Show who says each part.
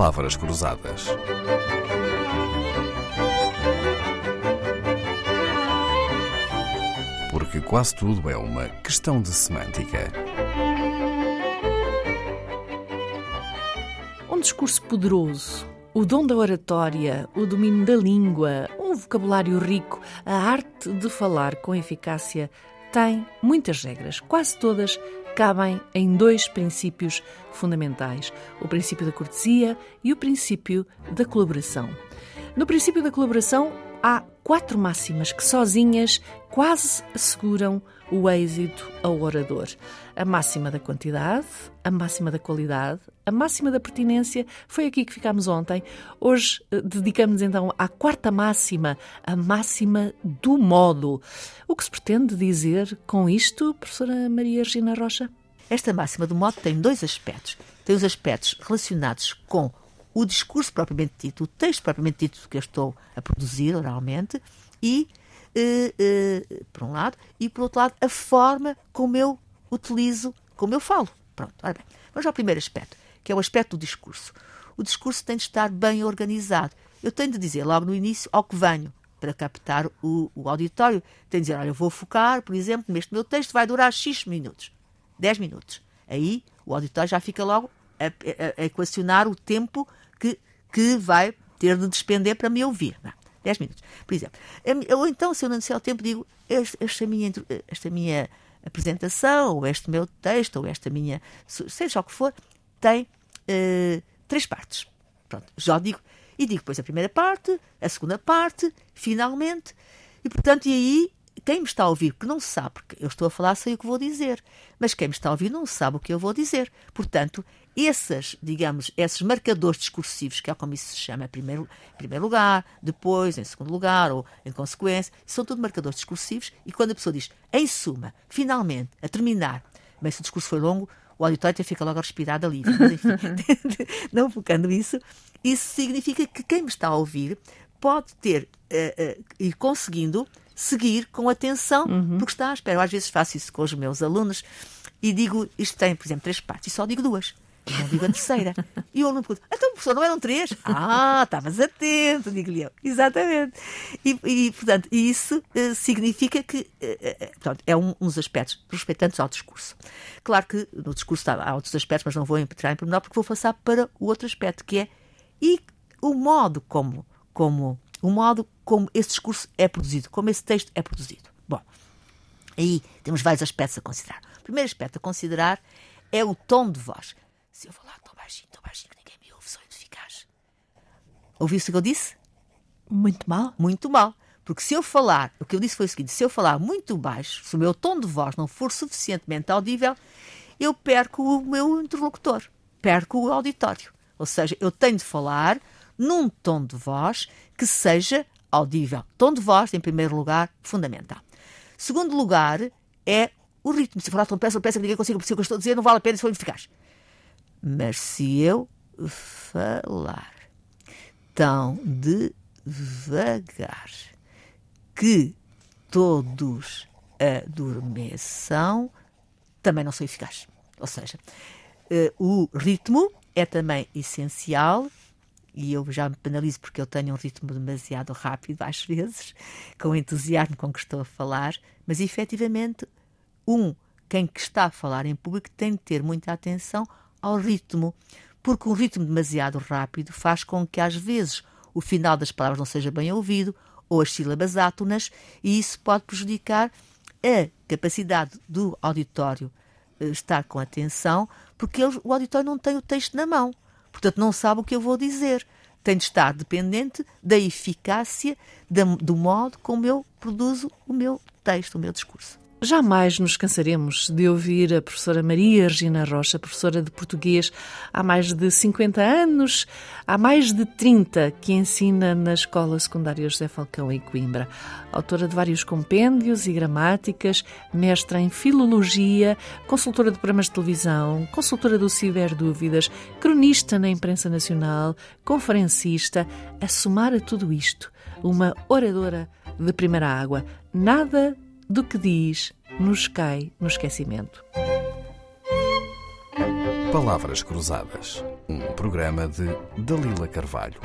Speaker 1: Palavras Cruzadas. Porque quase tudo é uma questão de semântica.
Speaker 2: Um discurso poderoso, o dom da oratória, o domínio da língua, um vocabulário rico, a arte de falar com eficácia tem muitas regras, quase todas cabem em dois princípios fundamentais: o princípio da cortesia e o princípio da colaboração. No princípio da colaboração, há quatro máximas que sozinhas quase asseguram o êxito ao orador. A máxima da quantidade, a máxima da qualidade, a máxima da pertinência. Foi aqui que ficámos ontem. Hoje eh, dedicamos então à quarta máxima, a máxima do modo. O que se pretende dizer com isto, professora Maria Regina Rocha?
Speaker 3: Esta máxima do modo tem dois aspectos. Tem os aspectos relacionados com o discurso propriamente dito, o texto propriamente dito que eu estou a produzir oralmente, e, por um lado, e por outro lado, a forma como eu utilizo, como eu falo. Pronto, bem. Vamos ao primeiro aspecto, que é o aspecto do discurso. O discurso tem de estar bem organizado. Eu tenho de dizer logo no início ao que venho, para captar o, o auditório. Tenho de dizer, olha, eu vou focar, por exemplo, neste meu texto vai durar X minutos, 10 minutos. Aí o auditório já fica logo a, a, a equacionar o tempo que, que vai ter de despender para me ouvir. Não, 10 minutos, por exemplo. Ou então, se eu não disser o tempo, digo, esta minha, esta minha apresentação, ou este meu texto, ou esta minha, seja o que for, tem uh, três partes. Pronto, já digo. E digo depois a primeira parte, a segunda parte, finalmente. E, portanto, e aí quem me está a ouvir, que não sabe, porque eu estou a falar, sei o que vou dizer, mas quem me está a ouvir não sabe o que eu vou dizer. Portanto, esses, digamos, esses marcadores discursivos, que é como isso se chama, em primeiro, em primeiro lugar, depois, em segundo lugar, ou em consequência, são tudo marcadores discursivos, e quando a pessoa diz, em suma, finalmente, a terminar, mas se o discurso foi longo, o auditório fica logo a respirar ali. Mas, enfim, não focando isso, isso significa que quem me está a ouvir pode ter uh, uh, e conseguindo seguir com atenção, uhum. porque está à espera. Eu às vezes faço isso com os meus alunos e digo, isto tem, por exemplo, três partes, e só digo duas. Não digo a terceira. E o aluno pergunta, então, professor, não eram três? Ah, estavas atento, digo-lhe eu. Exatamente. E, e, portanto, isso uh, significa que, uh, portanto, é um, dos aspectos respeitantes ao discurso. Claro que no discurso há outros aspectos, mas não vou entrar em pormenor, porque vou passar para o outro aspecto, que é e o modo como, como o modo como esse discurso é produzido, como esse texto é produzido. Bom, aí temos vários aspectos a considerar. O primeiro aspecto a considerar é o tom de voz. Se eu falar tão baixinho, tão baixinho que ninguém me ouve, sou ineficaz. Ouviu-se o que eu disse?
Speaker 2: Muito mal.
Speaker 3: Muito mal. Porque se eu falar, o que eu disse foi o seguinte: se eu falar muito baixo, se o meu tom de voz não for suficientemente audível, eu perco o meu interlocutor, perco o auditório. Ou seja, eu tenho de falar num tom de voz que seja audível. Tom de voz, em primeiro lugar, fundamental. Segundo lugar, é o ritmo. Se falar tão depressa, depressa que ninguém consiga perceber o que eu estou a dizer, não vale a pena se for eficaz. Mas se eu falar tão devagar que todos adormeçam, também não sou eficaz. Ou seja, uh, o ritmo é também essencial e eu já me penalizo porque eu tenho um ritmo demasiado rápido às vezes, com o entusiasmo com que estou a falar, mas efetivamente, um, quem que está a falar em público tem de ter muita atenção ao ritmo, porque um ritmo demasiado rápido faz com que às vezes o final das palavras não seja bem ouvido ou as sílabas átonas e isso pode prejudicar a capacidade do auditório eh, estar com atenção, porque o auditório não tem o texto na mão. Portanto, não sabe o que eu vou dizer. Tem de estar dependente da eficácia, do modo como eu produzo o meu texto, o meu discurso.
Speaker 2: Jamais nos cansaremos de ouvir a professora Maria Regina Rocha, professora de português há mais de 50 anos, há mais de 30 que ensina na Escola Secundária José Falcão em Coimbra. Autora de vários compêndios e gramáticas, mestra em filologia, consultora de programas de televisão, consultora do Ciber Dúvidas, cronista na imprensa nacional, conferencista, a somar a tudo isto, uma oradora de primeira água. Nada do que diz nos cai no esquecimento.
Speaker 1: Palavras Cruzadas, Um programa de Dalila Carvalho.